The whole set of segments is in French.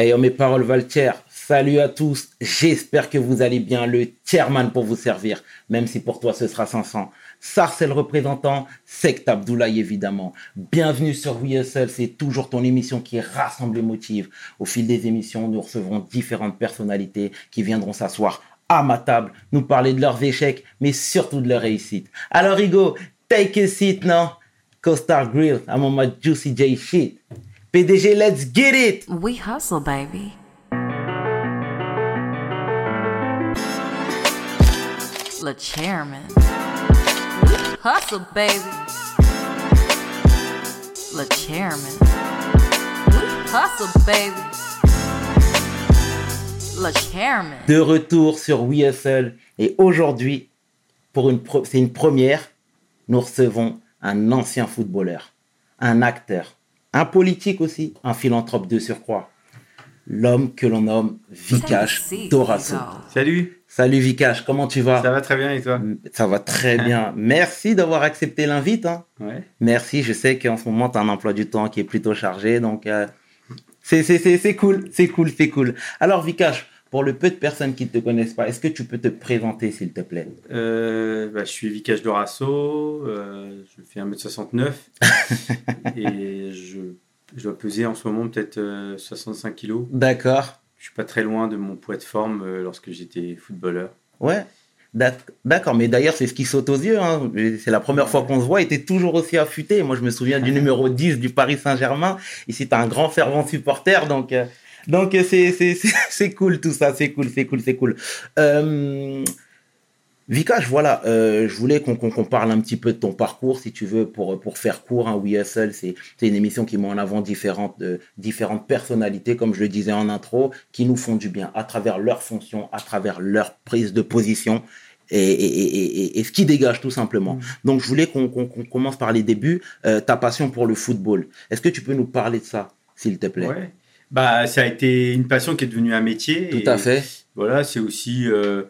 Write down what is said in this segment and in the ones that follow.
Oh, mes paroles Valtier, salut à tous. J'espère que vous allez bien. Le chairman pour vous servir, même si pour toi ce sera 500. Sarcel représentant, Sect Abdoulaye évidemment. Bienvenue sur WeSL, c'est toujours ton émission qui rassemble les motifs. Au fil des émissions, nous recevrons différentes personnalités qui viendront s'asseoir à ma table, nous parler de leurs échecs, mais surtout de leurs réussites. Alors Hugo, take a seat now. Co-Star Grill, I'm on my Juicy J shit. PDG, let's get it! We hustle, baby. Le chairman. We hustle, baby. Le chairman. We hustle, baby. Le chairman. De retour sur WeSL et aujourd'hui, pour une c'est une première, nous recevons un ancien footballeur, un acteur, un politique aussi, un philanthrope de surcroît. L'homme que l'on nomme Vikash Dorasso. Salut, Salut Vikash, comment tu vas? Ça va très bien et toi? Ça va très bien. Merci d'avoir accepté l'invite. hein. Ouais. Merci, je sais qu'en ce moment, tu as un emploi du temps qui est plutôt chargé, donc euh, c'est c'est- c'est- c'est cool, c'est cool, c'est cool. Alors Vikash, pour le peu de personnes qui ne te connaissent pas, est-ce que tu peux te présenter s'il te plaît? Euh, bah, je suis Vikash Dorasso, euh, je fais 1m69 et je, je dois peser en ce moment peut-être euh, 65 kilos. D'accord, Je suis pas très loin de mon poids de forme euh, lorsque j'étais footballeur. ouais. D'ac- D'accord, mais d'ailleurs, c'est ce qui saute aux yeux. hein. C'est la première fois qu'on se voit et tu es toujours aussi affûté. Moi, je me souviens du numéro 10 du Paris Saint-Germain. Ici, tu un grand fervent supporter, donc euh, donc c'est c'est- c'est- c'est cool tout ça, c'est cool, c'est cool, c'est cool. Euh, Vikash, voilà, euh, je voulais qu'on parle un petit peu de ton parcours, si tu veux, pour, pour faire court. Hein, We Hustle, c'est c'est une émission qui met en avant différentes, euh, différentes personnalités, comme je le disais en intro, qui nous font du bien à travers leurs fonctions, à travers leur prise de position et, et, et, et- ce qui dégage tout simplement. Mm. Donc, je voulais qu'on commence par les débuts. Euh, ta passion pour le football. Est-ce que tu peux nous parler de ça, s'il te plaît? Ouais. Bah, ça a été une passion qui est devenue un métier. Tout et à fait. Voilà, c'est aussi euh,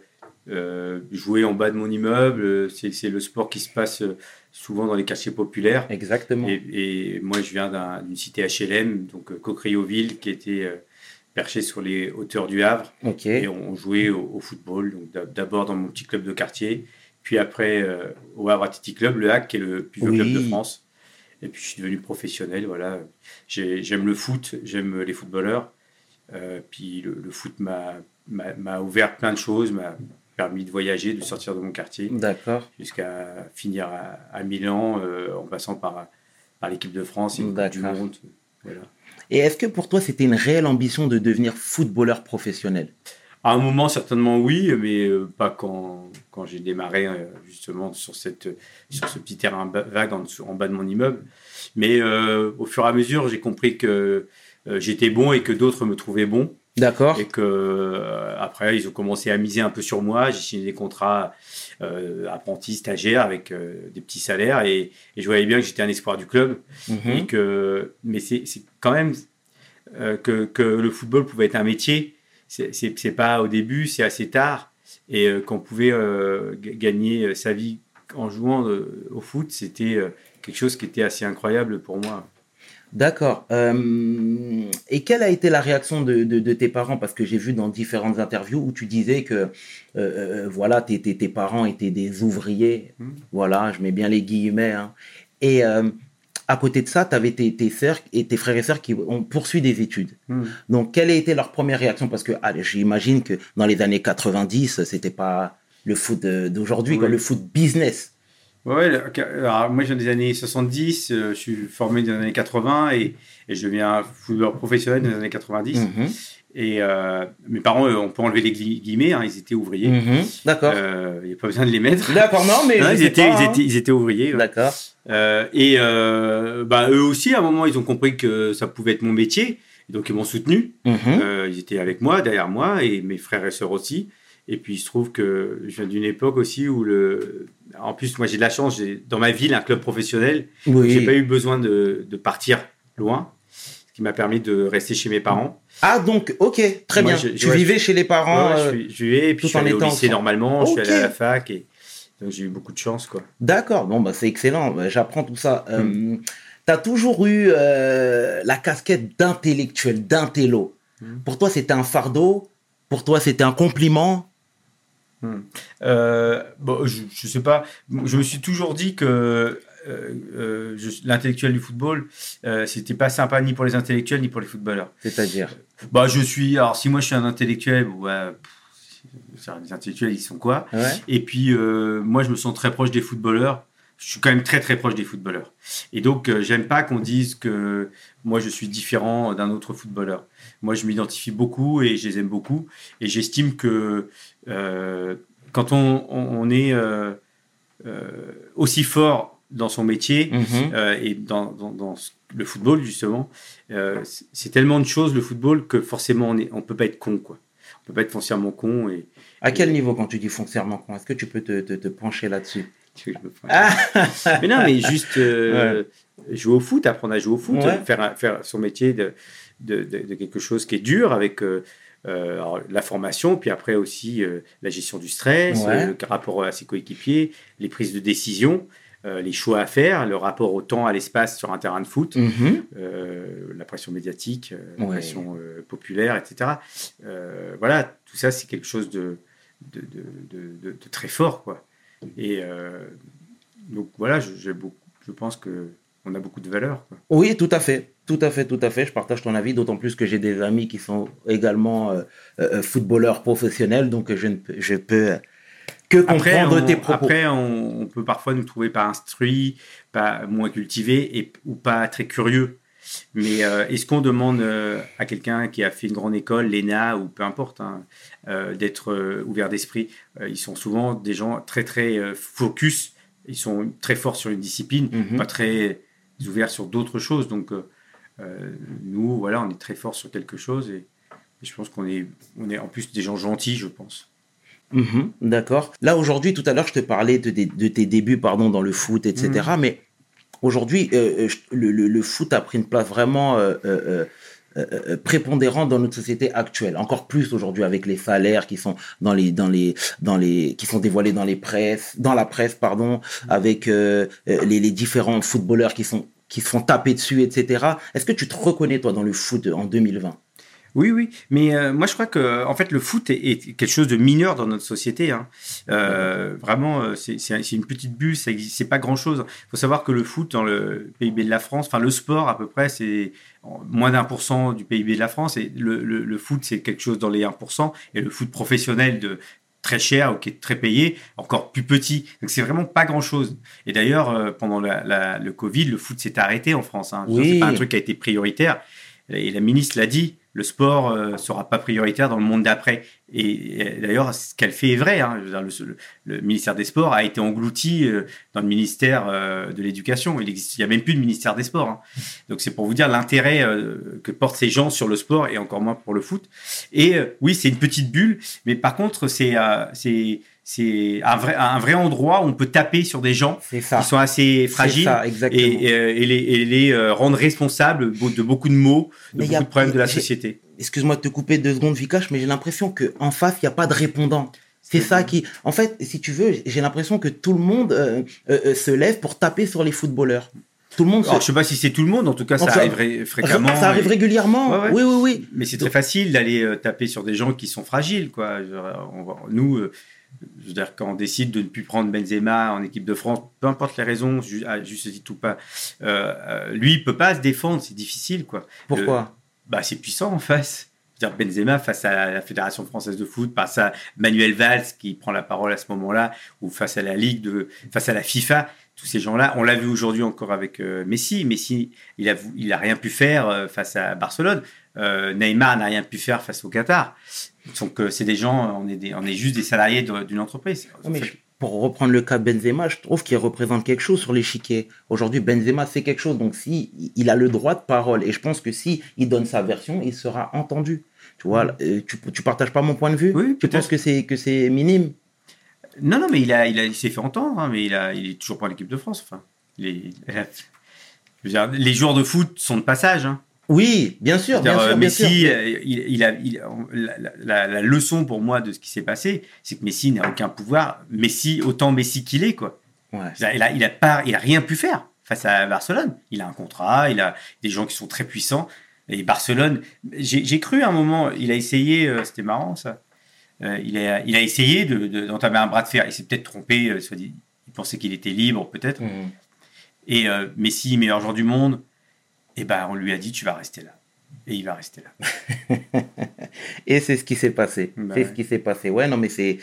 euh, jouer en bas de mon immeuble. C'est c'est le sport qui se passe euh, souvent dans les quartiers populaires. Exactement. Et, et moi, je viens d'un- d'une cité HLM, donc euh, Cocrioville, qui était euh, perchée sur les hauteurs du Havre. Ok. Et on jouait au, au football, d'abord dans mon petit club de quartier, puis après euh, au Havre Athletic Club, le HAC, qui est le plus vieux Oui. club de France. Et puis je suis devenu professionnel, voilà. J'ai- J'aime le foot, j'aime les footballeurs. Euh, puis le, le foot m'a ouvert plein de choses, m'a permis de voyager, de sortir de mon quartier, D'accord. jusqu'à finir à, à Milan, euh, en passant par, par l'équipe de France et Coupe du. Monde. Voilà. Et est-ce que pour toi, c'était une réelle ambition de devenir footballeur professionnel? À un moment, certainement oui, mais euh, pas quand, quand j'ai démarré euh, justement sur, cette, sur ce petit terrain vague en, bas de mon immeuble. Mais euh, au fur et à mesure, j'ai compris que j'étais bon et que d'autres me trouvaient bon. D'accord. Et que euh, après, ils ont commencé à miser un peu sur moi. J'ai signé des contrats euh, apprentis, stagiaires avec euh, des petits salaires et, et je voyais bien que j'étais un espoir du club. Mhm. Et que, mais c'est quand même que, que le football pouvait être un métier. C'est pas au début, c'est assez tard. Et euh, qu'on pouvait euh, gagner euh, sa vie en jouant au foot, c'était quelque chose qui était assez incroyable pour moi. D'accord. Euh, et quelle a été la réaction de, de- de tes parents? Parce que j'ai vu dans différentes interviews où tu disais que euh, voilà, tes, tes- tes parents étaient des ouvriers. Mhm. Voilà, je mets bien les guillemets. hein. Et euh, à côté de ça, tu avais tes, tes sœurs et tes frères et sœurs qui ont poursuivi des études. Donc, quelle a été leur première réaction? Parce que j'imagine que dans les années 90, c'était pas le foot d'aujourd'hui, Oui. le foot business. Ouais, alors, moi, je viens des années 70, euh, je suis formé dans les années 80 et, et je deviens footballeur professionnel dans les années 90. Mhm. Et euh, mes parents, euh, on peut enlever les gui- guillemets, hein, ils étaient ouvriers. Mhm. D'accord. Euh, Il n'y a pas besoin de les mettre. D'accord, non, mais. Hein, je ils, sais étaient, pas, ils, hein. étaient, ils étaient ouvriers. D'accord. Et bah, eux aussi, à un moment, ils ont compris que ça pouvait être mon métier. Donc, ils m'ont soutenu. Mhm. Ils étaient avec moi, derrière moi, et mes frères et sœurs aussi. Et puis, il se trouve que je viens d'une époque aussi où le. En plus, moi, j'ai de la chance. Dans ma ville un club professionnel. Oui. J'ai pas eu besoin de, de partir loin, qui m'a permis de rester chez mes parents. Ah, donc, ok, très Moi, bien. je- tu ouais, vivais chez les parents. Ouais, euh, je je et puis tout je suis en allé au lycée normalement, je suis allé à la fac, et donc j'ai eu beaucoup de chance, quoi. D'accord, bon, bah, c'est excellent. Bah, J'apprends tout ça. Hmm. tu as toujours eu euh, la casquette d'intellectuel, d'intello. Mhm. Pour toi, c'était un fardeau Pour toi, c'était un compliment Euh, bon, je, je sais pas. Je me suis toujours dit que euh, euh, l'intellectuel du football, euh, c'était pas sympa ni pour les intellectuels ni pour les footballeurs. C'est-à-dire Bah, je suis. Alors, si moi je suis un intellectuel, bon, bah, pff, les intellectuels, ils sont quoi? Ouais. Et puis, euh, moi, je me sens très proche des footballeurs. Je suis quand même très, très proche des footballeurs. Et donc, j'aime pas qu'on dise que moi, je suis différent d'un autre footballeur. Moi, je m'identifie beaucoup et je les aime beaucoup. Et j'estime que quand on, on- on est aussi fort dans son métier, Mhm. euh, et dans, dans- dans ce- le football justement, euh, c'est- tellement de choses le football que forcément on on peut pas être con quoi. On peut pas être foncièrement con et À quel niveau quand tu dis foncièrement con Est-ce que tu peux te, te- te pencher là-dessus? Ah mais non mais juste euh, jouer au foot, apprendre à jouer au foot, Ouais. faire son métier de, de, de- de quelque chose qui est dur avec alors, la formation, puis après aussi la gestion du stress, Ouais. le rapport à ses coéquipiers, les prises de décision. Euh, les choix à faire, le rapport au temps, à l'espace sur un terrain de foot. Mhm. euh, la pression médiatique, euh, la Ouais. pression populaire, etc. Voilà, tout ça, c'est quelque chose de, de, de, de- de- de très fort, quoi. Et donc voilà, je, pense que on a beaucoup de valeur. Quoi. Oui, tout à fait. Tout à fait, tout à fait. Je partage ton avis, d'autant plus que j'ai des amis qui sont également euh, euh, footballeurs professionnels, donc je ne peux, je peux que Après, comprendre on, tes propos. après on, on peut parfois nous trouver pas instruits, pas moins cultivés et, ou pas très curieux. Mais euh, est-ce qu'on demande euh, à quelqu'un qui a fait une grande école, l'ENA ou peu importe, hein, euh, d'être ouvert d'esprit Ils sont souvent des gens très très focus, ils sont très forts sur une discipline, Mhm. pas très ouverts sur d'autres choses. Donc nous, voilà, on est très forts sur quelque chose et, et je pense qu'on est, on est en plus des gens gentils, je pense. Mhm, D'accord. Là, aujourd'hui, tout à l'heure, je te parlais de, tes- de tes débuts pardon, dans le foot, etc. Mhm. Mais aujourd'hui, euh, euh, le, le- le foot a pris une place vraiment euh, euh, prépondérante dans notre société actuelle. Encore plus aujourd'hui avec les salaires qui sont dans les, dans les, dans les, qui sont dévoilés dans les presses, dans la presse, pardon, avec euh, euh, les, les différents footballeurs qui sont qui se font taper dessus, etc. Est-ce que tu te reconnais toi dans le foot en 2020 Oui, oui, mais euh, moi je crois que en fait le foot est, est quelque chose de mineur dans notre société. hein. Euh, vraiment, euh, c'est une petite bulle, c'est pas grand chose. Il faut savoir que le foot dans le PIB de la France, enfin le sport à peu près, c'est moins d'un pour cent du PIB de la France et le, le- le foot c'est quelque chose dans les 1% et le foot professionnel de très cher ou qui est très payé, encore plus petit. Donc c'est vraiment pas grand chose. Et d'ailleurs, euh, pendant la- la- le Covid, le foot s'est arrêté en France. Hein. Oui. C'est pas un truc qui a été prioritaire. Et la ministre l'a dit, le sport euh, sera pas prioritaire dans le monde d'après. Et, d'ailleurs, ce qu'elle fait est vrai. hein. Le, ministère des Sports a été englouti euh, dans le ministère euh, de l'Éducation. Il il y a même plus de ministère des Sports. hein. Donc c'est pour vous dire l'intérêt que portent ces gens sur le sport et encore moins pour le foot. Et oui, c'est une petite bulle, mais par contre, c'est c'est un vrai un vrai endroit où on peut taper sur des gens ça. qui sont assez fragiles ça, et, et, euh, et les, et les euh, rendre responsables de beaucoup de maux, de Mais beaucoup a- de problèmes de la société. excuse-moi de te couper deux secondes, Vikash, mais j'ai l'impression que en face, il n'y a pas de répondant. C'est ça qui, en fait, si tu veux, j'ai l'impression que tout le monde euh, se lève pour taper sur les footballeurs. Tout le monde se... Alors, je sais pas si c'est tout le monde, en tout cas, ça arrive ré- fréquemment. ça arrive et- régulièrement. Ouais, ouais. Oui, oui, oui. Mais c'est très facile d'aller taper sur des gens qui sont fragiles, quoi. Nous, je veux dire, quand on décide de ne plus prendre Benzema en équipe de France, peu importe les raisons, juste titre ou pas, euh, euh, lui, il peut pas se défendre, c'est difficile, quoi. Pourquoi? Bah, c'est puissant en face. Je veux dire, Benzema face à la Fédération française de foot, face à Manuel Valls qui prend la parole à ce moment-là, ou face à la Ligue, de, face à la FIFA, tous ces gens-là, on l'a vu aujourd'hui encore avec euh, Messi. Messi, il a, il a rien pu faire euh, face à Barcelone. Euh, Neymar n'a rien pu faire face au Qatar. Donc euh, c'est des gens, on est, des, on est juste des salariés d'une entreprise. Pour reprendre le cas Benzema, je trouve qu'il représente quelque chose sur l'échiquier. Aujourd'hui, Benzema c'est quelque chose, donc si il a le droit de parole, et je pense que si il donne sa version, il sera entendu. Tu vois, euh, tu, tu partages pas mon point de vue? Oui, Tu penses que c'est que c'est minime? Non, non, mais il, a, il, a, il s'est fait entendre, hein, mais il, a, il est toujours pas en équipe de France. Enfin, il est- il a- je veux dire, les joueurs de foot sont de passage. Hein. Oui, bien sûr, bien C'est-à-dire, sûr, euh, bien Messi, sûr. euh, il, il a, il- la, la- la leçon pour moi de ce qui s'est passé, c'est que Messi n'a aucun pouvoir. Messi, autant Messi qu'il est, quoi. Ouais. Il a, il pas, il a rien pu faire face à Barcelone. Il a un contrat, il a des gens qui sont très puissants. Et Barcelone, j'ai cru à un moment, il a essayé, euh, c'était marrant ça. Il, a, il a essayé de- de- d'entamer un bras de fer. Il s'est peut-être trompé. soit dit- il pensait qu'il était libre, peut-être. Mhm. Et euh, Messi, meilleur joueur du monde, et ben on lui a dit tu vas rester là. Et il va rester là. Et c'est ce qui s'est passé. Bah c'est ouais. ce qui s'est passé. Ouais, non, mais c'est.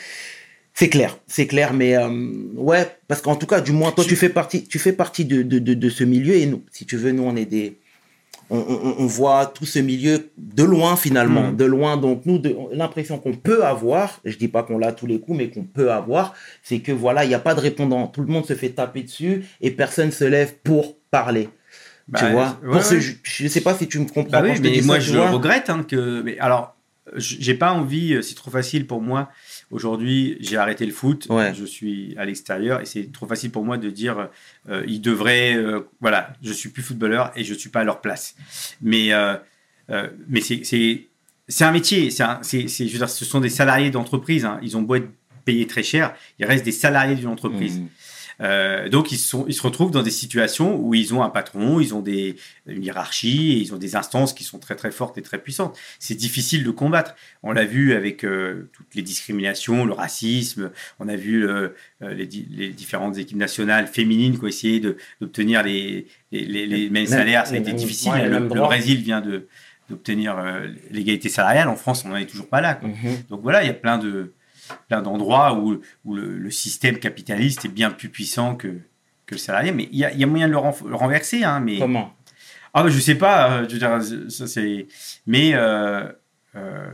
C'est clair, c'est clair, mais euh, ouais, parce qu'en tout cas, du moins, toi, tu fais partie, tu fais partie de, de, de, de ce milieu, et nous, si tu veux, nous, on est des, on, on, on voit tout ce milieu de loin finalement, Mhm. de loin. Donc nous, l'impression qu'on peut avoir, je dis pas qu'on l'a tous les coups, mais qu'on peut avoir, c'est que voilà, il n'y a pas de répondant. Tout le monde se fait taper dessus et personne se lève pour parler. Tu Bah, vois ouais, Pour ce ouais. ju- je sais pas si tu me comprends. Bah oui, mais moi ça, je vois. regrette hein, que. Mais alors, j'ai pas envie. euh, C'est trop facile pour moi. Aujourd'hui, j'ai arrêté le foot. Ouais. Je suis à l'extérieur et c'est trop facile pour moi de dire euh, ils devraient. euh, voilà, je suis plus footballeur et je suis pas à leur place. Mais euh, mais c'est un métier. C'est un- je veux dire, ce sont des salariés d'entreprise. hein. Ils ont beau être payés très cher, ils restent des salariés d'une entreprise. Mhm. Euh, donc ils, sont, ils se retrouvent dans des situations où ils ont un patron, ils ont des, une hiérarchie, ils ont des instances qui sont très très fortes et très puissantes. C'est difficile de combattre. On l'a vu avec euh, toutes les discriminations, le racisme. On a vu euh, les, di- les différentes équipes nationales féminines qui ont essayé d'obtenir les, les, les- les mêmes Même- salaires. Ça a été difficile. ouais, le. Brésil vient de d'obtenir l'égalité salariale. En France, on n'en est toujours pas là. quoi. Mhm. Donc voilà, il y a plein de plein d'endroits où, où le, le système capitaliste est bien plus puissant que, que le salarié. Mais il y a, il y a moyen de le, renverser. Hein, mais Comment? Ah, bah, je sais pas. euh, je veux dire, ça, c'est. Mais euh, euh,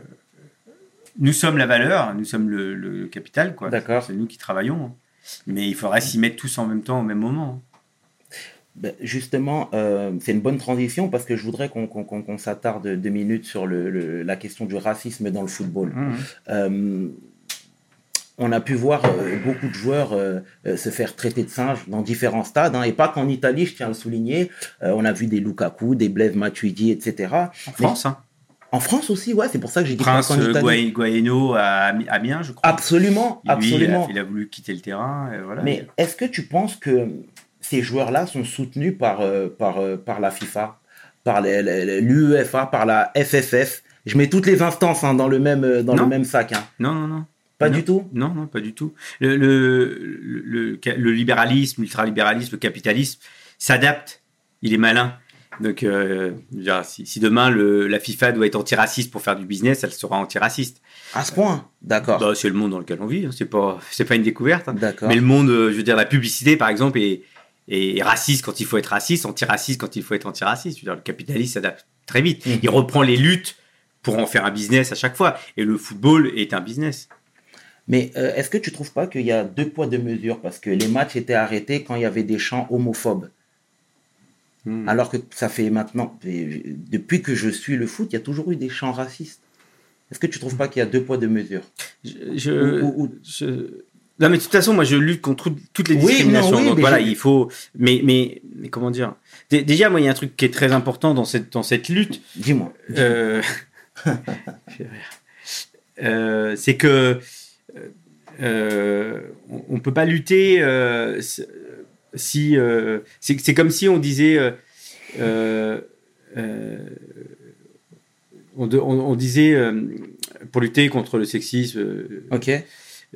nous sommes la valeur, nous sommes le, le capital, quoi. D'accord. C'est nous qui travaillons. hein. Mais il faudrait s'y mettre tous en même temps, au même moment. Ben, justement, euh, c'est une bonne transition parce que je voudrais qu'on s'attarde deux minutes sur le, le- la question du racisme dans le football. Euh, on a pu voir euh, beaucoup de joueurs euh, euh, se faire traiter de singes dans différents stades, hein, et pas qu'en Italie, je tiens à le souligner. On a vu des Lukaku, des Blaise Matuidi, etc. En France, hein. En France aussi, ouais, c'est pour ça que j'ai dit Prince Italie. Guai- Guaeno à Ami- Amiens, je crois. Absolument, Lui, il a, absolument. il a voulu quitter le terrain. et voilà. Mais est-ce que tu penses que ces joueurs-là sont soutenus par, par, par la FIFA, par l'UEFA, par la FFF Je mets toutes les instances hein, dans, le même, dans le même sac. hein. Non, non, non. Pas Non. du tout? Non, non, pas du tout. Le, le, le, le- le libéralisme, l'ultralibéralisme, le capitalisme s'adapte. Il est malin. Donc, euh, si, si demain la FIFA doit être antiraciste pour faire du business, elle sera antiraciste. À ce point D'accord. Bah, c'est le monde dans lequel on vit. hein. C'est pas, c'est pas une découverte. hein. D'accord. Mais le monde, euh, je veux dire, la publicité, par exemple, est, est raciste quand il faut être raciste, antiraciste quand il faut être antiraciste. Je veux dire, le capitaliste s'adapte très vite. Mhm. Il reprend les luttes pour en faire un business à chaque fois. Et le football est un business. Mais euh, est-ce que tu trouves pas qu'il y a deux poids, deux mesures? Parce que les matchs étaient arrêtés quand il y avait des chants homophobes. Hmm. Alors que ça fait maintenant, depuis que je suis le foot, il y a toujours eu des chants racistes. Est-ce que tu trouves pas qu'il y a deux poids, deux mesures? Je, je- Ou- ou- ou- je- Non, mais de toute façon, moi, je lutte contre tout- toutes les Oui, discriminations. non, oui, Donc mais voilà, il faut. Mais, mais, mais comment dire? Dé- Déjà, moi, il y a un truc qui est très important dans cette, dans cette lutte. Dis-moi. Euh, euh, c'est que euh, on on peut pas lutter euh, si euh, c'est c'est comme si on disait on, de- on- on disait pour lutter contre le sexisme Ok.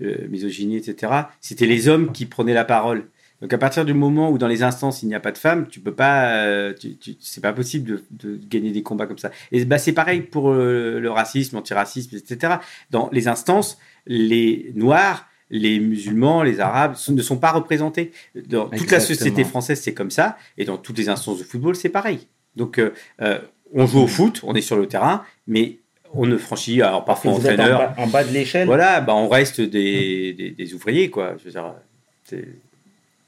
euh, misogynie, etc. C'était les hommes qui prenaient la parole. Donc à partir du moment où dans les instances il n'y a pas de femmes, tu peux pas, euh, tu, tu- c'est pas possible de, de gagner des combats comme ça. Et bah, c'est pareil pour euh, le racisme, l'antiracisme, etc. Dans les instances, les noirs, les musulmans, les arabes ne sont pas représentés. Dans toute la société française, c'est comme ça, et dans toutes les instances de football, c'est pareil. Donc euh, on joue au foot, on est sur le terrain, mais on ne franchit, alors parfois Vous êtes en bas, en bas de l'échelle voilà, bah on reste des, des, des ouvriers, quoi. Je veux dire,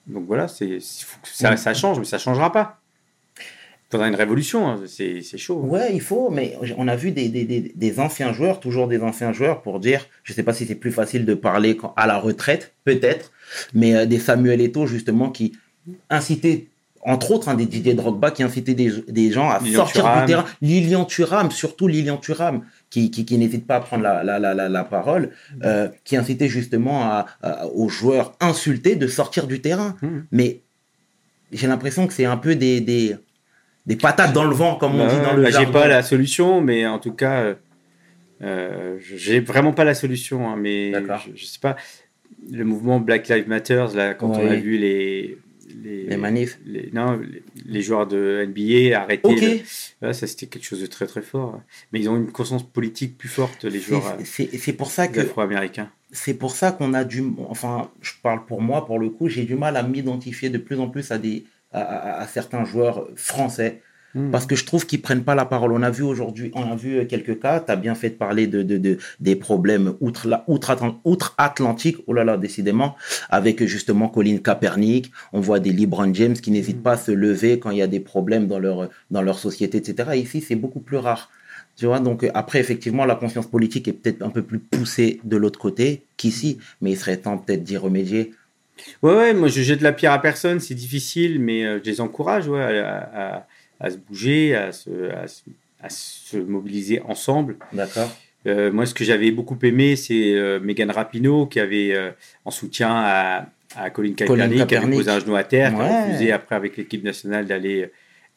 donc voilà, c'est ça, ça change, mais ça changera pas. Il faudra une révolution, hein, c'est chaud. Ouais, il faut, mais on a vu des, des, des, des anciens joueurs, toujours des anciens joueurs, pour dire, je sais pas si c'est plus facile de parler quand- à la retraite, peut-être, mais euh, des Samuel Eto'o, justement, qui incitaient, entre autres, hein, des Didier Drogba, qui incitaient des, des gens à Lilian sortir Thuram. du terrain. Lilian Thuram, surtout Lilian Thuram, qui, qui, qui n'hésite pas à prendre la, la, la, la, la parole, euh, qui incitait justement à, à- aux joueurs insultés de sortir du terrain. Mhm. Mais j'ai l'impression que c'est un peu des, des, des patates dans le vent, comme on dit dans le bah, J'ai pas la solution, mais en tout cas, euh, euh, j'ai vraiment pas la solution. hein, mais D'accord. je, je sais pas. Le mouvement Black Lives Matter, là, quand on a vu les les, Les manifs. les- non, les, les joueurs de NBA arrêtés, Ok. le- voilà, ça c'était quelque chose de très très fort. Mais ils ont une conscience politique plus forte, les joueurs euh, C'est c'est pour ça que afro-américains. c'est pour ça qu'on a du enfin je parle pour moi pour le coup j'ai du mal à m'identifier de plus en plus à des à, à- à certains joueurs français Hmm. parce que je trouve qu'ils prennent pas la parole. On a vu aujourd'hui on a vu quelques cas. Tu as bien fait de parler de, de, de- des problèmes outre la outre outre oh là là décidément. Avec justement Colin Kaepernick. On voit des LeBron James qui n'hésitent pas à se lever quand il y a des problèmes dans leur dans leur société etc ici c'est beaucoup plus rare. Tu vois, donc euh, après, effectivement, la conscience politique est peut-être un peu plus poussée de l'autre côté qu'ici, mais il serait temps peut-être d'y remédier. Ouais, ouais, moi je jette la pierre à personne, c'est difficile, mais euh, je les encourage ouais, à, à- à se bouger, à se, à se- à se mobiliser ensemble. D'accord Euh, moi, ce que j'avais beaucoup aimé, c'est euh, Megan Rapinoe qui avait, euh, en soutien à, à Colin Kaepernick, qui avait posé un genou à terre, qui a refusé après avec l'équipe nationale d'aller euh,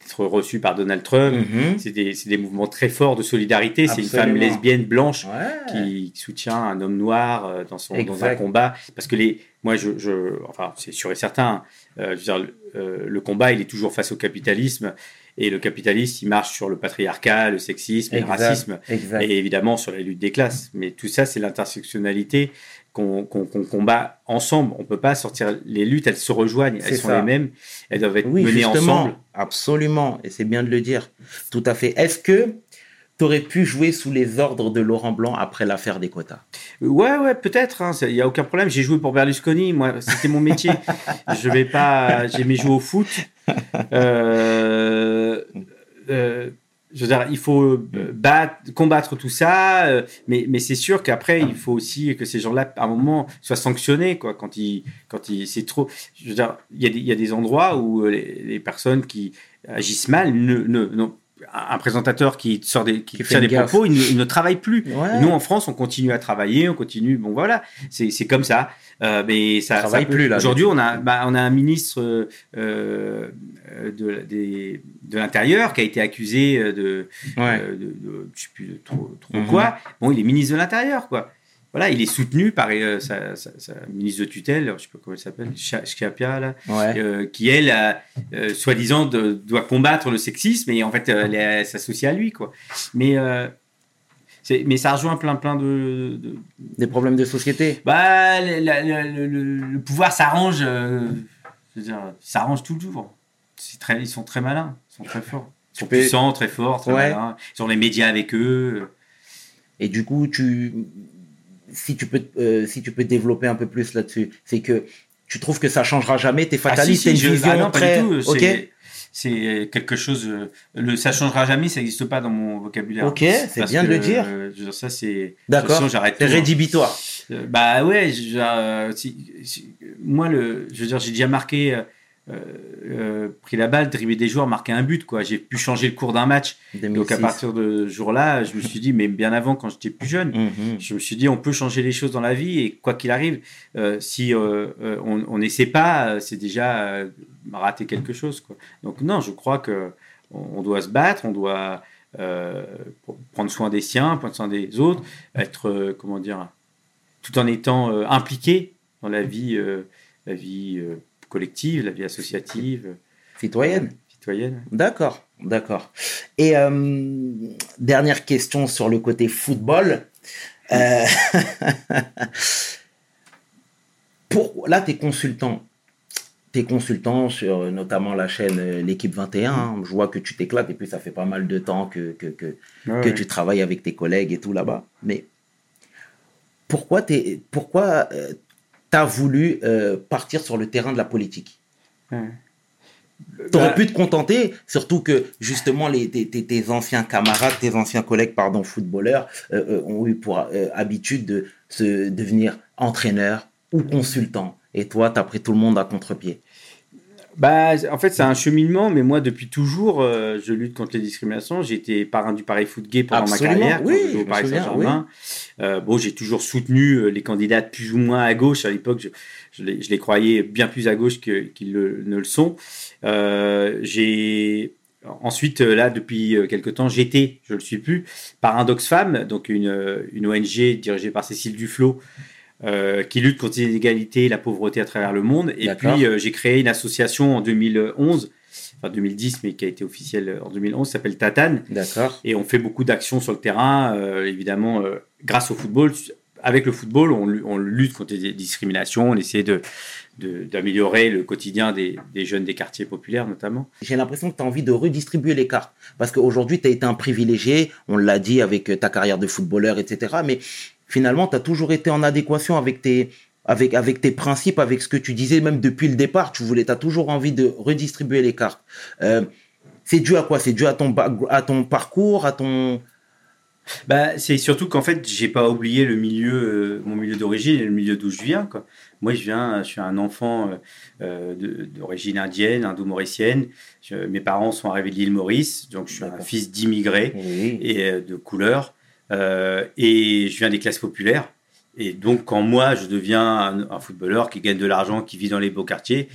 être reçu par Donald Trump. Mhm. C'est des, mouvements très forts de solidarité. C'est une femme lesbienne blanche Ouais. qui soutient un homme noir dans, son, dans un combat. Parce que les, moi, je, je- enfin, c'est sûr et certain, je veux dire, le, le combat, il est toujours face au capitalisme. Et le capitalisme, il marche sur le patriarcat, le sexisme, le racisme, Exact. et évidemment sur la lutte des classes. Mais tout ça, c'est l'intersectionnalité qu'on combat ensemble. On peut pas sortir. Les luttes, elles se rejoignent, elles sont ça. les mêmes, elles doivent être Oui, menées justement, ensemble. absolument, et c'est bien de le dire. Tout à fait. Est-ce que tu aurais pu jouer sous les ordres de Laurent Blanc après l'affaire des quotas? Ouais, ouais, peut-être. hein, Il n'y a aucun problème. J'ai joué pour Berlusconi. Moi, c'était mon métier. je vais pas. J'aimais jouer au foot. Euh, euh, je veux dire, il faut euh, battre, combattre tout ça, mais, mais c'est sûr qu'après, il faut aussi que ces gens-là, à un moment, soient sanctionnés, quoi. Quand ils, quand ils, c'est trop. Je veux dire, il y a des, il y a des endroits où les, les personnes qui agissent mal ne, ne, un présentateur qui sort des, qui fait des gaffe. propos, il ne, il ne travaille plus. Ouais. Nous, en France, on continue à travailler, on continue. Bon, voilà, c'est c'est comme ça. Euh, mais ça, Travaille ça peut- plus, là, Aujourd'hui, on a, bah, on a un ministre euh, euh, de, des- de l'Intérieur qui a été accusé de, Ouais. euh, de, de- je sais plus de trop, trop Mhm. quoi. Bon, il est ministre de l'Intérieur, quoi. Voilà, il est soutenu par euh, sa, sa- sa ministre de tutelle, je sais pas comment elle s'appelle, là, Ouais. euh, qui elle, a, euh, soi-disant, de- doit combattre le sexisme et en fait, elle, s'associe à lui, quoi. Mais mais ça rejoint plein plein de, de- Des problèmes de société. bah le, la- le- le- le- le pouvoir s'arrange s'arrange toujours très ils sont très malins ils sont très forts ils sont puissants très forts très Ouais. malins ils ont les médias avec eux Et du coup, tu, si tu peux, euh, si tu peux développer un peu plus là-dessus, c'est que tu trouves que ça changera jamais. T'es Ah, fataliste. si, t'as si, une je- vision ah non, pas du tout Ok. c'est quelque chose euh, le ça changera jamais ça n'existe pas dans mon vocabulaire Ok, c'est bien de le dire. euh, ça c'est D'accord. j'arrête C'est hein. rédhibitoire. Euh, Bah ouais, je- euh, si- si- moi le, je veux dire, j'ai déjà marqué, euh, euh, pris la balle, dribblé des joueurs, marqué un but quoi. J'ai pu changer le cours d'un match. 2006. Donc à partir de ce jour-là, je me suis dit, mais bien avant quand j'étais plus jeune, Mhm. je me suis dit on peut changer les choses dans la vie et quoi qu'il arrive, euh, si euh, on n'essaie pas, c'est déjà rater quelque chose quoi. Donc non, je crois que on, doit se battre, on doit pr- prendre soin des siens, prendre soin des autres, être comment dire, tout en étant impliqué dans la vie, la vie collective, la vie associative, euh, Citoyenne. citoyenne. D'accord, d'accord. Et euh, dernière question sur le côté football. Euh, pour, là, tu es consultant. Tu es consultant sur euh, notamment la chaîne L'équipe 21. hein. Je vois que tu t'éclates et puis ça fait pas mal de temps que, que, que, que tu travailles avec tes collègues et tout là-bas. Mais pourquoi tu pourquoi as voulu euh, partir sur le terrain de la politique T'aurais Bah, pu te contenter, surtout que justement les, tes, tes- tes anciens camarades, tes anciens collègues, pardon, footballeurs, euh, euh, ont eu pour euh, habitude de se devenir entraîneur ou consultant. Et toi, t'as pris tout le monde à contre-pied. Bah, en fait, c'est un cheminement, mais moi, depuis toujours, euh, je lutte contre les discriminations. J'ai été parrain du Paris Foot Gay pendant Absolument, ma carrière, oui, quand je au Paris Saint-Germain. Euh, bon, j'ai toujours soutenu euh, les candidats plus ou moins à gauche. À l'époque, je, je, les, je les croyais bien plus à gauche qu'ils le- ne le sont. Euh, j'ai ensuite, là, depuis euh, quelque temps, j'étais, je ne le suis plus, par Femmes, donc une, une ONG dirigée par Cécile Duflot, euh, qui lutte contre les inégalités et la pauvreté à travers le monde. Et puis, euh, j'ai créé une association en 2011, enfin 2010, mais qui a été officielle en 2011, qui s'appelle Tatane. D'accord. Et on fait beaucoup d'actions sur le terrain, euh, évidemment, grâce au football. Avec le football, on, lu- on lutte contre les discriminations, on essaie de- d'améliorer le quotidien des, des jeunes des quartiers populaires, notamment. J'ai l'impression que tu as envie de redistribuer les cartes. Parce qu'aujourd'hui, tu as été un privilégié, on l'a dit avec ta carrière de footballeur, etc. Mais finalement, tu as toujours été en adéquation avec tes, avec, avec tes principes, avec ce que tu disais même depuis le départ. Tu voulais, as toujours envie de redistribuer les cartes. Euh, c'est dû à quoi? C'est dû à ton, à ton parcours, à ton... Bah, c'est surtout qu'en fait, j'ai pas oublié le milieu, euh, mon milieu d'origine et le milieu d'où je viens. Quoi. Moi, je viens, je suis un enfant euh, d'origine indienne, indo-mauricienne. Mes parents sont arrivés de l'île Maurice, donc je suis un fils d'immigrés. Oui. et de couleur. Euh, et je viens des classes populaires. Et donc, quand moi, je deviens un, footballeur qui gagne de l'argent, qui vit dans les beaux quartiers,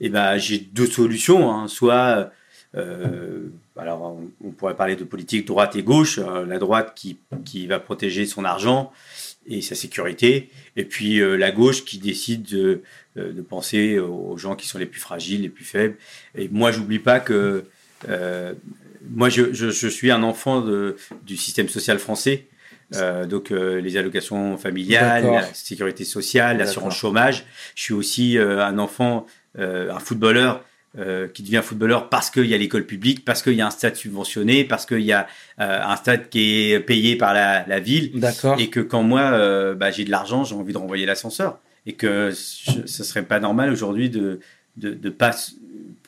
et ben, j'ai deux solutions. hein. Soit, euh, alors, on, pourrait parler de politique droite et gauche. euh, la droite qui, qui va protéger son argent et sa sécurité, et puis la gauche qui décide de, penser aux gens qui sont les plus fragiles, les plus faibles. Et moi, j'oublie pas que moi, je, je, je suis un enfant de, du système social français. Euh, donc, euh, les allocations familiales, la sécurité sociale, l'assurance chômage. Je suis aussi euh, un enfant, un footballeur qui devient footballeur parce qu'il y a l'école publique, parce qu'il y a un stade subventionné, parce qu'il y a un stade qui est payé par la, la ville. D'accord. Et que quand moi, bah, j'ai de l'argent, j'ai envie de renvoyer l'ascenseur. Et que je- ce serait pas normal aujourd'hui de, de, de pas,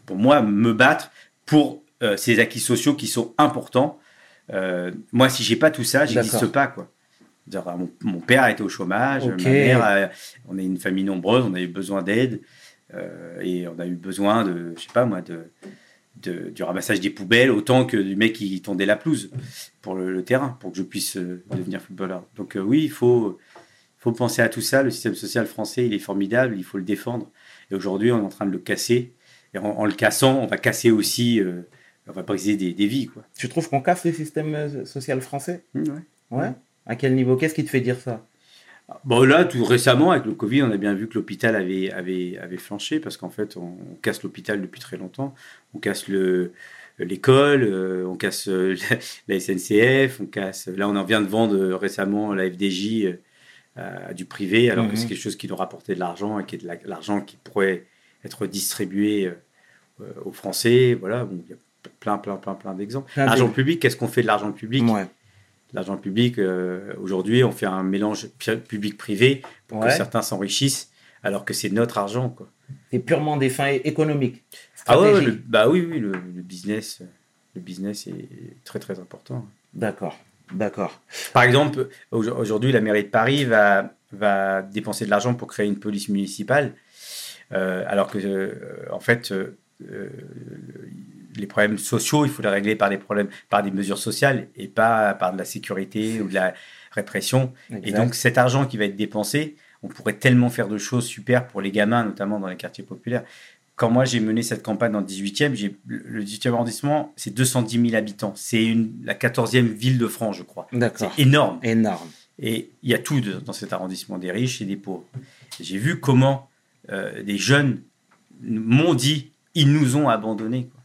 pour moi, me battre pour euh, ces acquis sociaux qui sont importants. Euh, moi, si j'ai pas tout ça, j'existe pas, quoi. Mon, mon père était au chômage, ma mère, a- on est une famille nombreuse, on a eu besoin d'aide euh, et on a eu besoin de, je sais pas moi, de, de- du ramassage des poubelles autant que du mec qui tondait la pelouse pour le, le terrain, pour que je puisse euh, devenir footballeur. Donc euh, oui, il faut, faut penser à tout ça. Le système social français, il est formidable, il faut le défendre. Et aujourd'hui, on est en train de le casser. Et en, en le cassant, on va casser aussi, euh, on va briser des, des vies. Quoi. Tu trouves qu'on casse le système euh, social français? Mmh, ouais. Ouais. À quel niveau? Qu'est-ce qui te fait dire ça? Bon, là, tout récemment, avec le Covid, on a bien vu que l'hôpital avait, avait, avait flanché parce qu'en fait, on, on casse l'hôpital depuis très longtemps. On casse le, l'école, euh, on casse euh, la, la SNCF, on casse. Là, on en vient de vendre euh, récemment la FDJ euh, à du privé, alors que Mhm. c'est quelque chose qui doit rapporter de l'argent et qui est de la- l'argent qui pourrait être distribué euh, euh, aux Français. Voilà, bon, il y a plein, plein, plein, plein d'exemples. L'argent public, qu'est-ce qu'on fait de l'argent public? Ouais. L'argent public, euh, aujourd'hui, on fait un mélange public-privé pour Ouais. que certains s'enrichissent, alors que c'est notre argent. Quoi. C'est purement des fins économiques. Ah ouais, le- bah oui, oui, le, le business, le business est très très important. D'accord. D'accord. Par exemple, au- aujourd'hui, la mairie de Paris va, va dépenser de l'argent pour créer une police municipale, euh, alors que, euh, en fait, les problèmes sociaux, il faut les régler par des problèmes, par des mesures sociales et pas par de la sécurité ou de la répression. Et donc, cet argent qui va être dépensé, on pourrait tellement faire de choses super pour les gamins, notamment dans les quartiers populaires. Quand moi, j'ai mené cette campagne dans le 18e, j'ai- le 18e arrondissement, c'est 210 000 habitants. C'est la 14e ville de France, je crois. C'est D'accord. énorme. Énorme. Et il y a tout dans cet arrondissement, des riches et des pauvres. J'ai vu comment euh, des jeunes m'ont dit, ils nous ont abandonnés. quoi.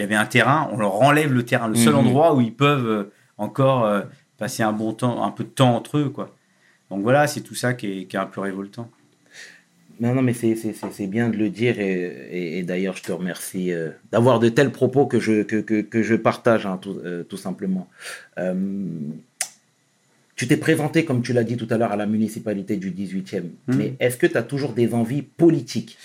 Il y avait un terrain, on leur enlève le terrain, le seul Mhm. endroit où ils peuvent euh, encore euh, passer un bon temps, un peu de temps entre eux. Quoi. Donc voilà, c'est tout ça qui est, qui est un peu révoltant. Non, non, mais c'est- bien de le dire et, et- et d'ailleurs, je te remercie euh, d'avoir de tels propos que je, que, que, que je partage, hein, tout, euh, tout simplement. Euh, tu t'es présenté, comme tu l'as dit tout à l'heure, à la municipalité du 18e, Mhm. mais est-ce que tu as toujours des envies politiques?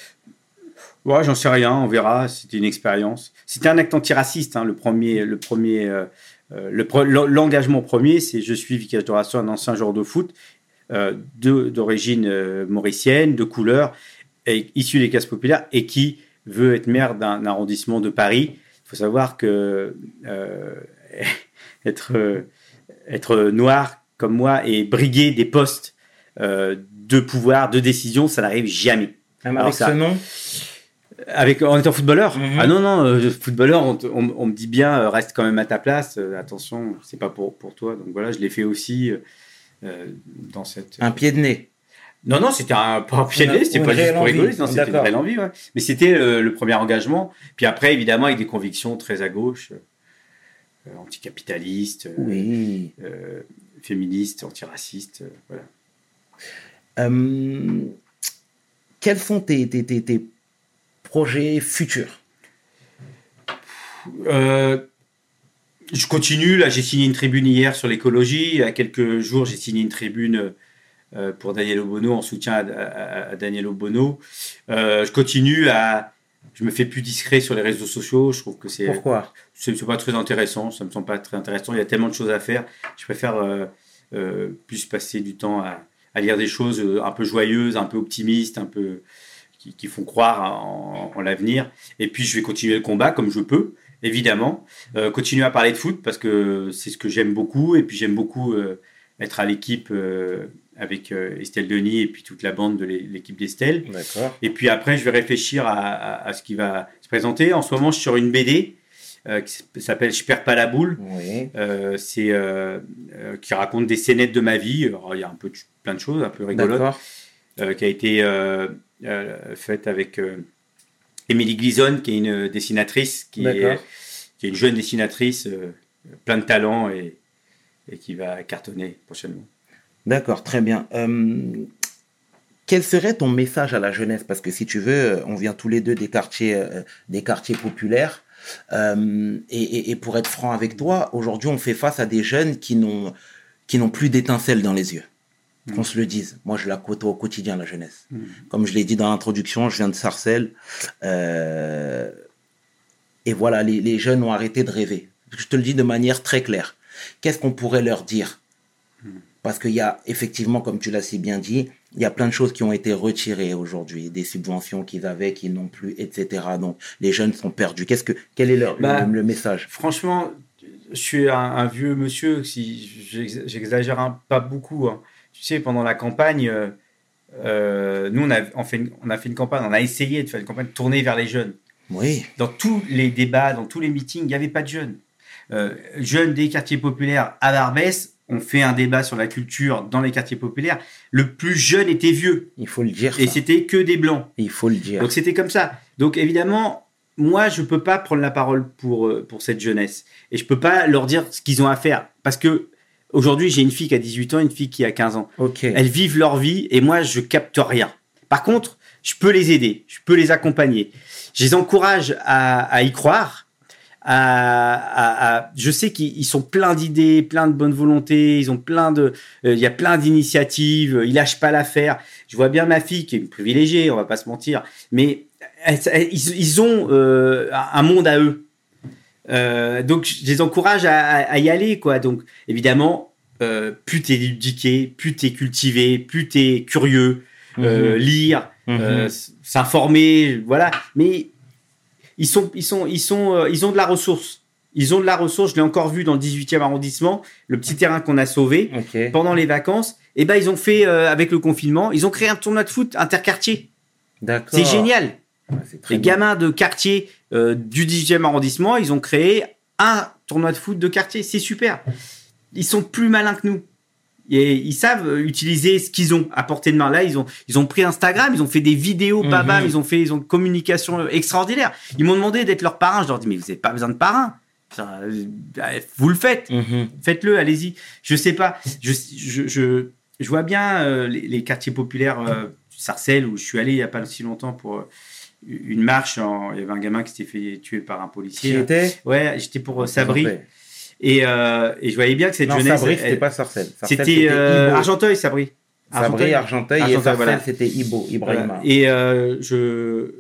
Ouais, j'en sais rien, on verra. C'était une expérience. C'était un acte antiraciste. Hein, le premier, le premier, euh, euh, le pre- l'en- l'engagement premier, c'est je suis Vicage Doration, un ancien joueur de foot euh, d'origine euh, mauricienne, de couleur, et, issu des classes populaires, et qui veut être maire d'un arrondissement de Paris. Il faut savoir que être être noir comme moi et briguer des postes de pouvoir, de décision, ça n'arrive jamais. Même Alors ça- ce nom Avec, en étant footballeur Mhm. Ah non, non, euh, footballeur, on, te- on- on me dit bien, euh, reste quand même à ta place, euh, attention, c'est pas pour, pour toi. Donc voilà, je l'ai fait aussi euh, dans cette. Un pied de nez. Non, non, c'était un, pas un pied de nez, c'était pas juste pour rigoler, c'était une réelle envie, ouais. Mais c'était euh, le premier engagement. Puis après, évidemment, avec des convictions très à gauche, euh, anticapitalistes, euh, Oui. féministes, antiracistes, euh, voilà. Euh, quels sont tes, tes, tes, tes projets futurs Euh, je continue. Là, j'ai signé une tribune hier sur l'écologie. Il y a quelques jours, j'ai signé une tribune euh, pour Daniel Obono en soutien à, à- à Daniel Obono. Euh, je continue à. Je me fais plus discret sur les réseaux sociaux. Je trouve que c'est Pourquoi? c'est pas très intéressant. Ça me semble pas très intéressant. Il y a tellement de choses à faire. Je préfère euh, euh, plus passer du temps à, à lire des choses un peu joyeuses, un peu optimistes, un peu qui, qui font croire en, en l'avenir. Et puis je vais continuer le combat comme je peux, évidemment. Euh, continuer à parler de foot parce que c'est ce que j'aime beaucoup. Et puis j'aime beaucoup euh, être à l'équipe euh, avec euh, Estelle Denis et puis toute la bande de l'é- l'équipe d'Estelle. Et puis après, je vais réfléchir à, à- à ce qui va se présenter. En ce moment, je suis sur une BD euh, qui s'appelle Je perds pas la boule. Oui. Euh, c'est euh, euh, qui raconte des scénettes de ma vie. Alors, il y a un peu de- plein de choses, un peu rigolotes, D'accord. euh, qui a été euh, euh, faite avec euh, Émilie Glison, qui est une dessinatrice, qui est, D'accord. qui est une jeune dessinatrice, euh, plein de talent et, et qui va cartonner prochainement. D'accord, très bien. Euh, quel serait ton message à la jeunesse? Parce que si tu veux, euh, on vient tous les deux des quartiers, euh, des quartiers populaires. Euh, et, et- et pour être franc avec toi, aujourd'hui, on fait face à des jeunes qui n'ont qui n'ont plus d'étincelles dans les yeux. Qu'on se le dise. Moi, je la côtoie au quotidien, la jeunesse. Mm. Comme je l'ai dit dans l'introduction, je viens de Sarcelles. Euh, et voilà, les, les jeunes ont arrêté de rêver. Je te le dis de manière très claire. Qu'est-ce qu'on pourrait leur dire? Parce qu'il y a effectivement, comme tu l'as si bien dit, il y a plein de choses qui ont été retirées aujourd'hui, des subventions qu'ils avaient, qu'ils n'ont plus, etc. Donc les jeunes sont perdus. Qu'est-ce que, quel est leur, Bah, le, le message? Franchement, je suis un, un vieux monsieur, si j'ex- j'exagère pas beaucoup. hein. Tu sais, pendant la campagne, euh, euh, nous, on a, on, fait une, on a fait une campagne, on a essayé de faire une campagne tournée vers les jeunes. Oui, Dans tous les débats, dans tous les meetings, il n'y avait pas de jeunes. Euh, jeunes des quartiers populaires à Barbès, on fait un débat sur la culture dans les quartiers populaires. Le plus jeune était vieux il faut le dire. et c'était que des blancs. Il faut le dire. Donc c'était comme ça. Donc évidemment, moi, je peux pas prendre la parole pour, pour cette jeunesse. Et je peux pas leur dire ce qu'ils ont à faire. Parce que aujourd'hui, j'ai une fille qui a 18 ans, une fille qui a 15 ans. Ok. Elles vivent leur vie et moi, je capte rien. Par contre, je peux les aider, je peux les accompagner. Je les encourage à, à y croire. À, à- à- je sais qu'ils ils sont pleins d'idées, plein de bonne volonté, ils ont plein de, euh, il y a plein d'initiatives, ils lâchent pas l'affaire. Je vois bien ma fille qui est une privilégiée, on va pas se mentir, mais ils ont euh, un monde à eux. Euh, donc je les encourage à, y aller, quoi. Donc évidemment, euh, plus t'es éduqué, plus t'es cultivé, plus t'es curieux, euh, Mhm. lire, Mhm. euh, s'informer, voilà. Mais ils sont, ils sont, ils sont, ils ont de la ressource. Ils ont de la ressource. Je l'ai encore vu dans le 18e arrondissement, le petit terrain qu'on a sauvé pendant les vacances. Et ben ils ont fait avec le confinement, ils ont créé un tournoi de foot interquartier. D'accord. C'est génial. Les gamins de quartier euh, du 18e arrondissement, ils ont créé un tournoi de foot de quartier. C'est super. Ils sont plus malins que nous. Et ils savent utiliser ce qu'ils ont à portée de main. Là, ils ont, ils ont pris Instagram, ils ont fait des vidéos, bam, bam, ils ont fait, ils ont une communication euh, extraordinaire. Ils m'ont demandé d'être leur parrain. Je leur dis, mais vous n'avez pas besoin de parrain. Ça, euh, Vous le faites Mhm. faites-le, allez-y. Je sais pas. Je, je, je, je vois bien euh, les, les quartiers populaires, euh, Sarcelles, où je suis allé il y a pas si longtemps pour euh, une marche. en- il y avait un gamin qui s'était fait tuer par un Qui policier. était Ouais, j'étais pour euh, Sabri. Et, euh, et je voyais bien que cette Non, jeunesse. Sabri, c'était pas. Sarcelles, C'était euh. Argenteuil, Sabri. Sabri, Argenteuil, et voilà. c'était Ibo, Ibrahima. Voilà. Et euh, je,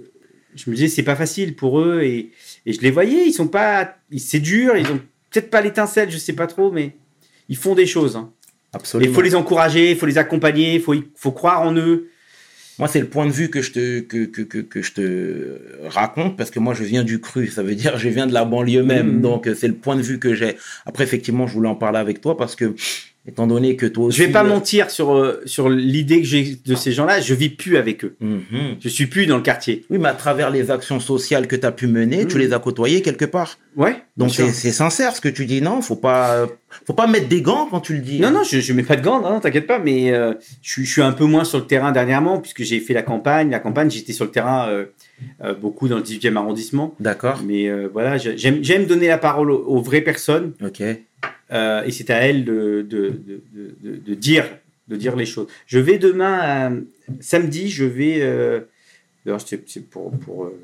je me disais, c'est pas facile pour eux. Et, et je les voyais, ils sont pas. C'est dur, ils ont peut-être pas l'étincelle, je sais pas trop, mais ils font des choses. hein. Absolument. il faut les encourager, il faut les accompagner, il faut, faut croire en eux. Moi, c'est le point de vue que je te que, que, que, que je te raconte parce que moi, je viens du cru. Ça veut dire, je viens de la banlieue même. Mhm. Donc, c'est le point de vue que j'ai. Après, effectivement, je voulais en parler avec toi parce que Étant donné que toi aussi. Je vais pas euh, mentir sur, euh, sur l'idée que j'ai de ces gens-là. Je vis plus avec eux. mhm. Je suis plus dans le quartier. Oui, mais à travers les actions sociales que tu as pu mener, tu Mhm. les as côtoyées quelque part. Ouais. Donc c'est sincère ce que tu dis, non? Faut pas, faut pas mettre des gants quand tu le dis. Non, non, je, je mets pas de gants, non, non, t'inquiète pas, mais euh, je, suis- je suis un peu moins sur le terrain dernièrement, puisque j'ai fait la campagne. La campagne, j'étais sur le terrain euh, beaucoup dans le 18e arrondissement. D'accord. Mais voilà, j'aime donner la parole aux, aux vraies personnes, Ok. Euh, et c'est à elles de, de, de, dire, de dire les choses. Je vais demain, samedi, je vais. Euh, c'est pour. pour euh,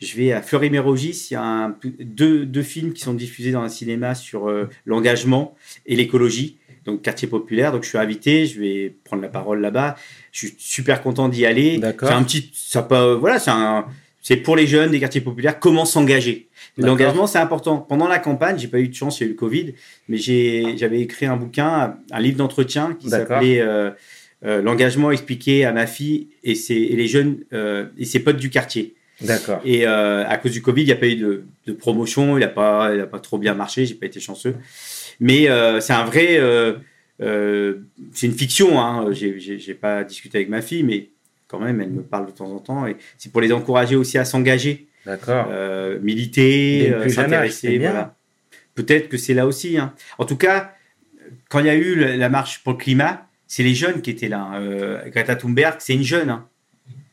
je vais à Fleury-Mérogis, il y a un- deux, deux films qui sont diffusés dans un cinéma sur l'engagement et l'écologie, donc quartier populaire. Donc je suis invité, je vais prendre la parole là-bas. Je suis super content d'y aller. D'accord. C'est un petit, ça pas, voilà, c'est un, c'est pour les jeunes des quartiers populaires comment s'engager. L'engagement, c'est important. Pendant la campagne, j'ai pas eu de chance, il y a eu le Covid, mais j'ai, j'avais écrit un bouquin, un livre d'entretien qui s'appelait euh, euh, L'engagement expliqué à ma fille et, ses, et les jeunes euh, et ses potes du quartier. D'accord. Et à cause du Covid, il n'y a pas eu de, de promotion, il n'a pas, il a pas trop bien marché, j'ai pas été chanceux. Mais c'est un vrai, c'est une fiction. Hein. J'ai pas discuté avec ma fille, mais quand même, elle me parle de temps en temps. Et c'est pour les encourager aussi à s'engager, D'accord. euh, militer, euh, s'intéresser. Voilà. Peut-être que c'est là aussi. Hein. En tout cas, quand il y a eu la marche pour le climat, c'est les jeunes qui étaient là. Euh, Greta Thunberg, c'est une jeune. Hein.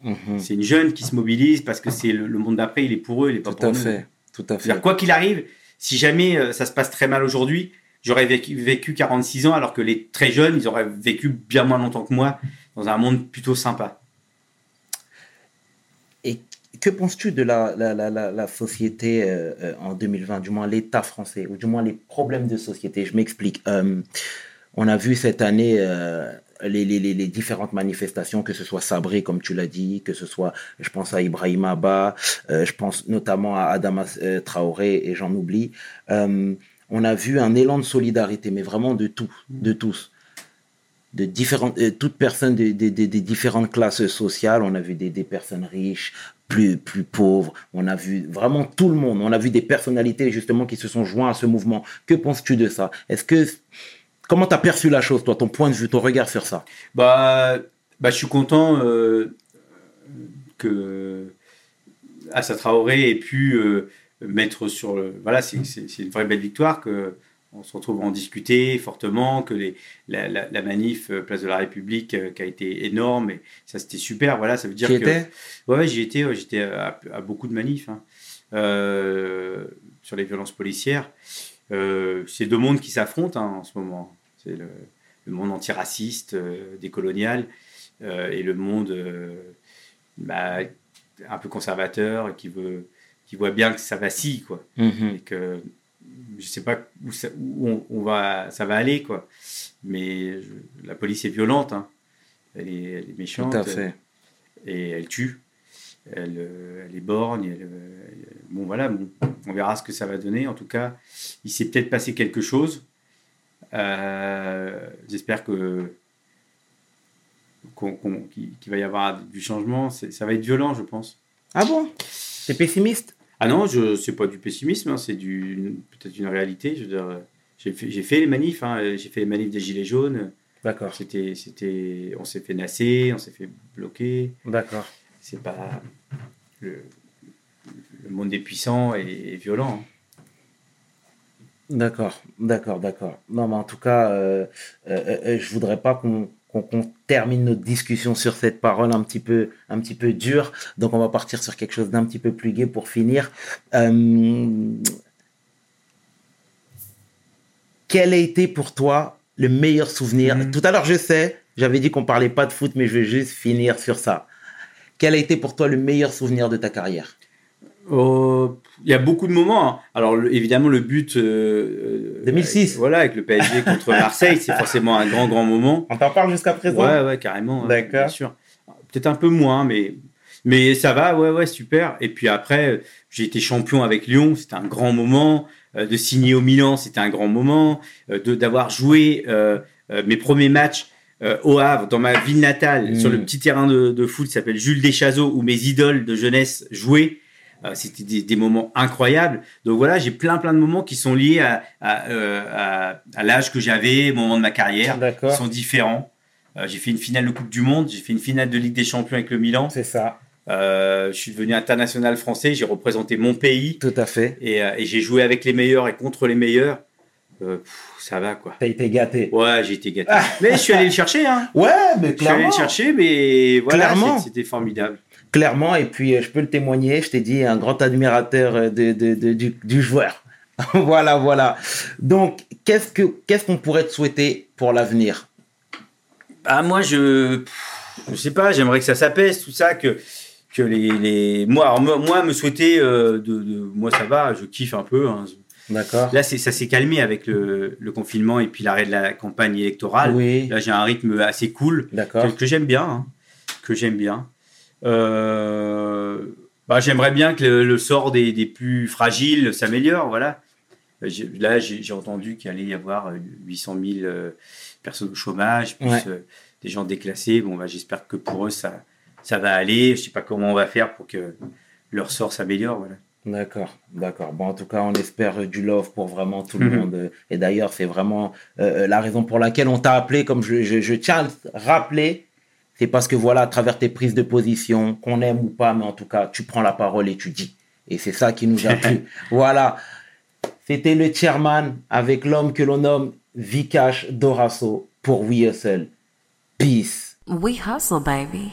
Mhm. C'est une jeune qui se mobilise parce que c'est le, le monde d'après, il est pour eux, il est pas Tout pour à nous. fait. Tout à fait. Quoi qu'il arrive, si jamais euh, ça se passe très mal aujourd'hui, j'aurais vécu, vécu 46 ans alors que les très jeunes, ils auraient vécu bien moins longtemps que moi dans un monde plutôt sympa. Que penses-tu de la, la, la, société euh, euh, en 2020, du moins l'État français, ou du moins les problèmes de société? Je m'explique. Euh, on a vu cette année les, les, les, différentes manifestations, que ce soit Sabré, comme tu l'as dit, que ce soit, je pense à Ibrahim Abba, je pense notamment à Adama Traoré, et j'en oublie. On a vu un élan de solidarité, mais vraiment de tout, de tous de différentes, euh, toutes personnes des, des, des, des différentes classes sociales. On a vu des, des personnes riches, plus, plus pauvres. On a vu vraiment tout le monde. On a vu des personnalités justement qui se sont joints à ce mouvement. Que penses-tu de ça? Est-ce que comment t'as perçu la chose, toi, ton point de vue, ton regard sur ça? Bah, bah, je suis content euh, que Assa Traoré ait pu euh, mettre sur le. Voilà, c'est une vraie belle victoire que on se retrouve à en discuter fortement, que les, la, la, la manif euh, Place de la République euh, qui a été énorme, et ça c'était super. Voilà, ça veut dire que. était Ouais, ouais, j'y étais, ouais, j'étais à, à beaucoup de manifs hein. Euh, sur les violences policières. Euh, c'est deux mondes qui s'affrontent hein, en ce moment. C'est le, le monde antiraciste, décolonial, et le monde bah, un peu conservateur, qui veut, qui voit bien que ça vacille, quoi, Mhm. et que je sais pas où, ça, où on, on va, ça va aller, quoi. Mais je- la police est violente, hein. elle, est, elle est Tout méchante à fait. et elle tue. Elle, elle est borgne. elle, bon, voilà, bon, on verra ce que ça va donner. En tout cas, il s'est peut-être passé quelque chose. Euh, J'espère que qu'il va y avoir du changement. Ça va être violent, je pense. Ah bon? T'es pessimiste? Ah non, je c'est pas du pessimisme, hein, c'est du peut-être une réalité. Je veux dire, j'ai fait, j'ai fait les manifs, hein, j'ai fait les manifs des gilets jaunes. D'accord. C'était, c'était, on s'est fait nasser, on s'est fait bloquer. D'accord. c'est pas le, le monde des puissants est, est violent. hein. D'accord, d'accord, d'accord. Non, mais en tout cas, euh, euh, euh, je voudrais pas qu'on qu'on termine notre discussion sur cette parole un petit peu, un petit peu dure. Donc, on va partir sur quelque chose d'un petit peu plus gai pour finir. Euh, quel a été pour toi le meilleur souvenir? Mhm. Tout à l'heure, je sais, j'avais dit qu'on parlait pas de foot, mais je vais juste finir sur ça. Quel a été pour toi le meilleur souvenir de ta carrière? Oh, Il y a beaucoup de moments. hein. Alors le- évidemment le but. euh, euh, 2006. avec- voilà avec le PSG contre Marseille, c'est forcément un grand grand moment. On t'en parle jusqu'à présent? Ouais ouais carrément. D'accord. Bien sûr. Peut-être un peu moins, mais mais ça va. Ouais ouais super. Et puis après j'ai été champion avec Lyon, c'était un grand moment. Euh, de signer au Milan, c'était un grand moment. Euh, de d'avoir joué euh, euh, mes premiers matchs euh, au Havre, dans ma ville natale, sur le petit terrain de, de foot qui s'appelle Jules Deschazeaux, où mes idoles de jeunesse jouaient. Euh, C'était des, des moments incroyables. Donc voilà, j'ai plein plein de moments qui sont liés à, à, euh, à- à l'âge que j'avais, au moment de ma carrière, qui sont différents. Euh, j'ai fait une finale de Coupe du Monde, j'ai fait une finale de Ligue des Champions avec le Milan. C'est ça, Euh, je suis devenu international français, j'ai représenté mon pays tout à fait. et, euh, et j'ai joué avec les meilleurs et contre les meilleurs. Euh, pff, ça va quoi. T'as été gâté. Ouais, j'ai été gâté. Mais je suis allé le chercher, hein. Ouais, mais Je suis allé clairement. le chercher, mais voilà, Clairement. c'était formidable. Clairement, et puis euh, je peux le témoigner, je t'ai dit, un grand admirateur euh, de, de- de- du, du joueur. voilà, voilà. Donc, qu'est-ce que qu'est-ce qu'on pourrait te souhaiter pour l'avenir? Ah, moi, je. Je sais pas, j'aimerais que ça s'apaise, tout ça, que. Que les, les... Moi, alors, moi, me souhaiter euh, de, de- Moi, ça va, je kiffe un peu. hein. D'accord Là, ça s'est calmé avec le, le confinement et puis l'arrêt de la campagne électorale. Oui, Là, j'ai un rythme assez cool. d'accord. que, j'aime bien, hein, que j'aime bien. Euh, bah, j'aimerais bien que le, le sort des, des plus fragiles s'améliore, voilà. Euh, Là, j'ai entendu qu'il allait y avoir euh, 800 000 euh, personnes au chômage, plus Ouais. euh, des gens déclassés. Bon, bah, j'espère que pour eux, ça, ça va aller. Je sais pas comment on va faire pour que leur sort s'améliore, voilà. D'accord, d'accord. Bon, en tout cas, on espère euh, du love pour vraiment tout le Mhm. monde. euh, Et d'ailleurs, c'est vraiment euh, la raison pour laquelle on t'a appelé, comme je, je, je tiens à le rappeler, c'est parce que voilà, à travers tes prises de position, qu'on aime ou pas, mais en tout cas, tu prends la parole et tu dis. Et c'est ça qui nous a plu. voilà. C'était le chairman avec l'homme que l'on nomme Vikash Dorasso pour We Hustle. Peace. We hustle, baby.